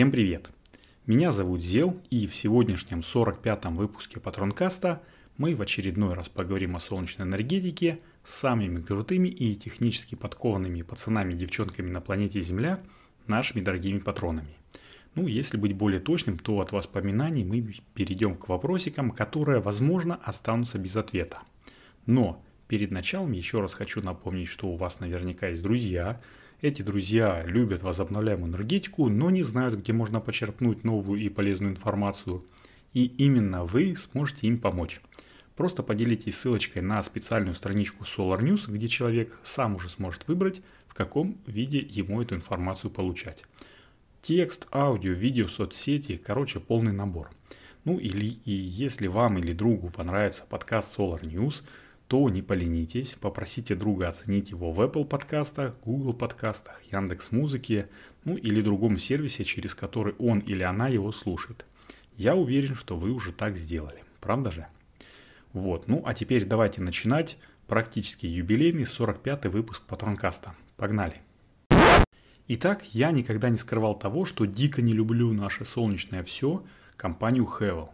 Всем привет! Меня зовут Зел, и в сегодняшнем 45-м выпуске Патронкаста мы в очередной раз поговорим о солнечной энергетике с самыми крутыми и технически подкованными пацанами и девчонками на планете Земля, нашими дорогими патронами. Ну, если быть более точным, то от воспоминаний мы перейдем к вопросикам, которые, возможно, останутся без ответа. Но перед началом еще раз хочу напомнить, что у вас наверняка есть друзья. Эти друзья любят возобновляемую энергетику, но не знают, где можно почерпнуть новую и полезную информацию. И именно вы сможете им помочь. Просто поделитесь ссылочкой на специальную страничку Solar News, где человек сам уже сможет выбрать, в каком виде ему эту информацию получать. Текст, аудио, видео, соцсети, короче, полный набор. Ну или и если вам или другу понравится подкаст Solar News, то не поленитесь, попросите друга оценить его в Apple подкастах, Google подкастах, Яндекс Музыке, ну или другом сервисе, через который он или она его слушает. Я уверен, что вы уже так сделали, правда же? Вот, ну а теперь давайте начинать практически юбилейный 45-й выпуск Патронкаста. Погнали! Итак, я никогда не скрывал того, что дико не люблю наше солнечное все, компанию Hevel.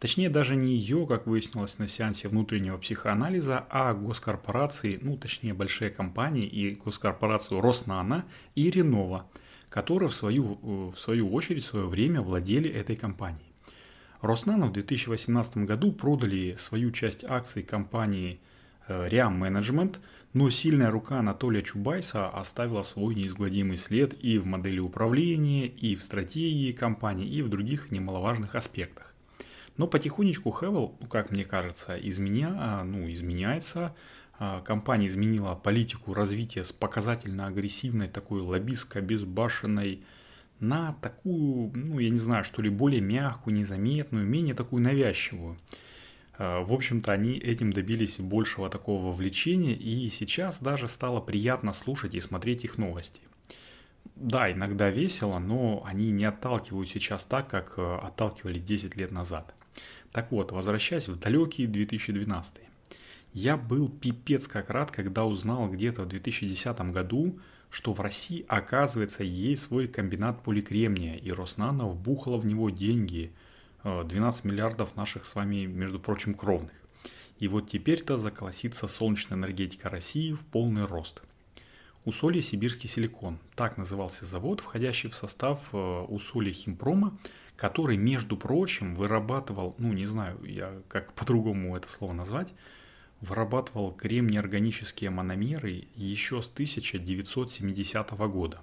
Точнее, даже не ее, как выяснилось на сеансе внутреннего психоанализа, а госкорпорации, ну точнее большие компании и госкорпорацию Роснана и Ренова, которые в свою, в свою очередь в свое время владели этой компанией. Роснано в 2018 году продали свою часть акций компании Риам э, Management – но сильная рука Анатолия Чубайса оставила свой неизгладимый след и в модели управления, и в стратегии компании, и в других немаловажных аспектах. Но потихонечку Хевел, ну, как мне кажется, изменя, а, ну, изменяется. А, компания изменила политику развития с показательно агрессивной, такой лоббистской, безбашенной, на такую, ну, я не знаю, что ли, более мягкую, незаметную, менее такую навязчивую. Э, в общем-то, они этим добились большего такого вовлечения, и сейчас даже стало приятно слушать и смотреть их новости. Да, иногда весело, но они не отталкивают сейчас так, как э, отталкивали 10 лет назад. Так вот, возвращаясь в далекий 2012. Я был пипец как рад, когда узнал где-то в 2010 году, что в России, оказывается, есть свой комбинат поликремния, и Роснано вбухала в него деньги – 12 миллиардов наших с вами, между прочим, кровных. И вот теперь-то заколосится солнечная энергетика России в полный рост. Усолье Сибирский силикон. Так назывался завод, входящий в состав э, Усолья Химпрома, который, между прочим, вырабатывал, ну не знаю, я как по-другому это слово назвать, вырабатывал кремнеорганические мономеры еще с 1970 года.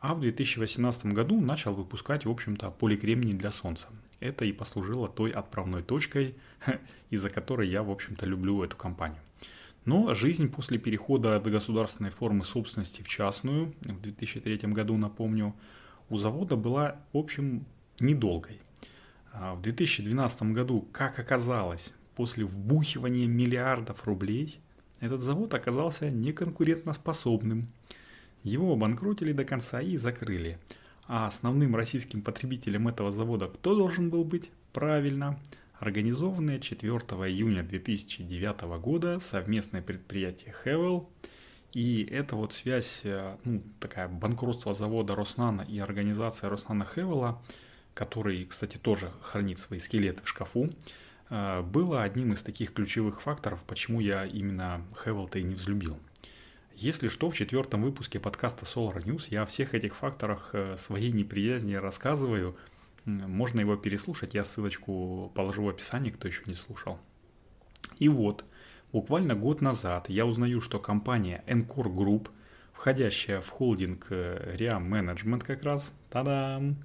А в 2018 году начал выпускать, в общем-то, поликремний для Солнца. Это и послужило той отправной точкой, из-за которой я, в общем-то, люблю эту компанию. Но жизнь после перехода от государственной формы собственности в частную, в 2003 году, напомню, у завода была, в общем, недолгой. А в 2012 году, как оказалось, после вбухивания миллиардов рублей, этот завод оказался неконкурентоспособным. Его обанкротили до конца и закрыли – а основным российским потребителем этого завода кто должен был быть? Правильно, организованное 4 июня 2009 года совместное предприятие Хевел. И эта вот связь, э, ну, такая банкротство завода Роснана и организация Роснана Хевела, который, кстати, тоже хранит свои скелеты в шкафу, э, было одним из таких ключевых факторов, почему я именно Хевел-то и не взлюбил. Если что, в четвертом выпуске подкаста Solar News я о всех этих факторах э, своей неприязни рассказываю. Можно его переслушать, я ссылочку положу в описании, кто еще не слушал. И вот, буквально год назад я узнаю, что компания Encore Group, входящая в холдинг э, Ria Management как раз, тадам,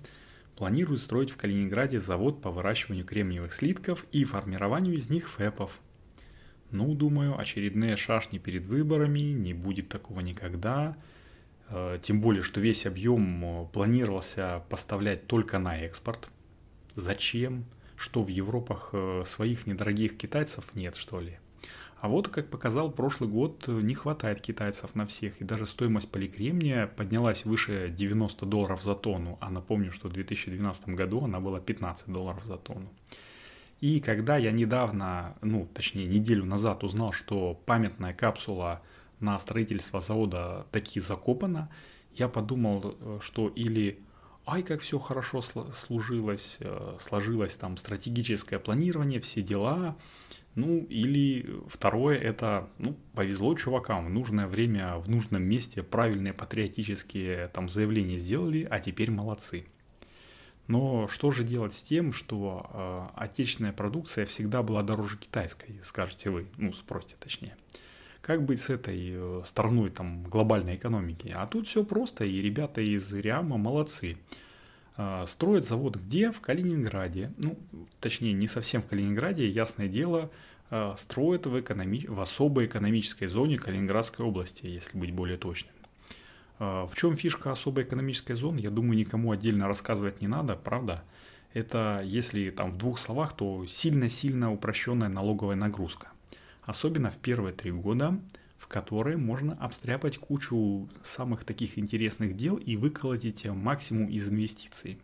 планирует строить в Калининграде завод по выращиванию кремниевых слитков и формированию из них фэпов – ну, думаю, очередные шашни перед выборами, не будет такого никогда. Э, тем более, что весь объем э, планировался поставлять только на экспорт. Зачем? Что в Европах э, своих недорогих китайцев нет, что ли? А вот, как показал прошлый год, не хватает китайцев на всех. И даже стоимость поликремния поднялась выше 90 долларов за тонну. А напомню, что в 2012 году она была 15 долларов за тонну. И когда я недавно, ну, точнее, неделю назад узнал, что памятная капсула на строительство завода таки закопана, я подумал, э, что или ай, как все хорошо служилось, э, сложилось там стратегическое планирование, все дела. Ну, или второе, это, ну, повезло чувакам, в нужное время, в нужном месте правильные патриотические там заявления сделали, а теперь молодцы. Но что же делать с тем, что э, отечественная продукция всегда была дороже китайской, скажете вы, ну, спросите точнее. Как быть с этой э, стороной там, глобальной экономики? А тут все просто, и ребята из Риама молодцы. Э, строят завод где? В Калининграде. Ну, точнее, не совсем в Калининграде, ясное дело, э, строят в, экономи... в особой экономической зоне Калининградской области, если быть более точным. А, в чем фишка особой экономической зоны, я думаю, никому отдельно рассказывать не надо, правда? Это, если там в двух словах, то сильно-сильно упрощенная налоговая нагрузка. Особенно в первые три года, в которые можно обстряпать кучу самых таких интересных дел и выколотить максимум из инвестиций.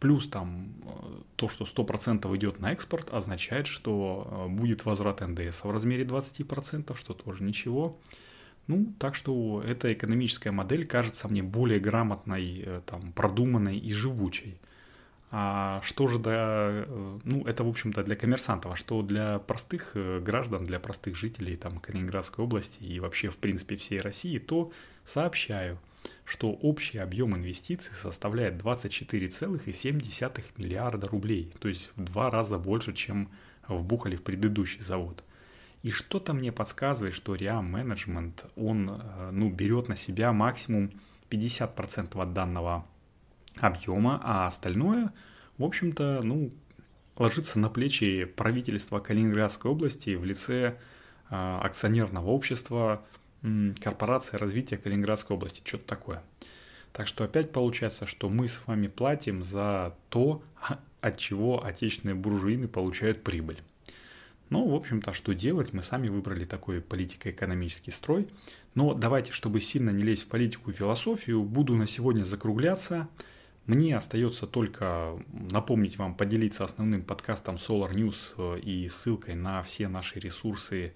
Плюс там э, то, что 100% идет на экспорт, означает, что э, будет возврат НДС в размере 20%, что тоже ничего. Ну, так что эта экономическая модель кажется мне более грамотной, э, там, продуманной и живучей. А что же для, э, ну, это, в общем-то, для коммерсантов, а что для простых э, граждан, для простых жителей там, Калининградской области и вообще, в принципе, всей России, то сообщаю, что общий объем инвестиций составляет 24,7 миллиарда рублей, то есть в два раза больше, чем вбухали в предыдущий завод – и что-то мне подсказывает, что RIA Management, он э, ну, берет на себя максимум 50% от данного объема, а остальное, в общем-то, ну, ложится на плечи правительства Калининградской области в лице э, акционерного общества Корпорация развития Калининградской области, что-то такое. Так что опять получается, что мы с вами платим за то, от чего отечественные буржуины получают прибыль. Ну, в общем-то, что делать, мы сами выбрали такой политико-экономический строй. Но давайте, чтобы сильно не лезть в политику и философию, буду на сегодня закругляться. Мне остается только напомнить вам поделиться основным подкастом Solar News э, и ссылкой на все наши ресурсы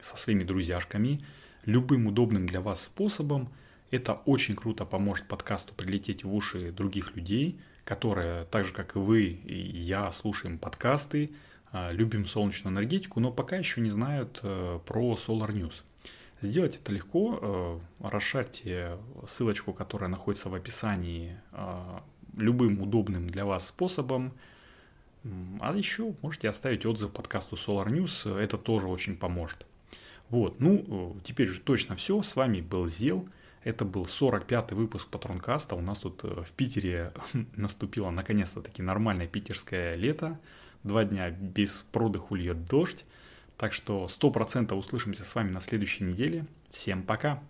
со своими друзьяшками. Любым удобным для вас способом. Это очень круто поможет подкасту прилететь в уши других людей, которые, так же как и вы и я, слушаем подкасты, а, любим солнечную энергетику, но пока еще не знают э, про Solar News. Сделать это легко. Э, расшарьте ссылочку, которая находится в описании, э, любым удобным для вас способом. А еще можете оставить отзыв подкасту Solar News, это тоже очень поможет. Вот, ну, теперь уже точно все. С вами был Зел. Это был 45-й выпуск Патронкаста. У нас тут в Питере наступило наконец-то таки нормальное питерское лето два дня без продыху льет дождь. Так что 100% услышимся с вами на следующей неделе. Всем пока!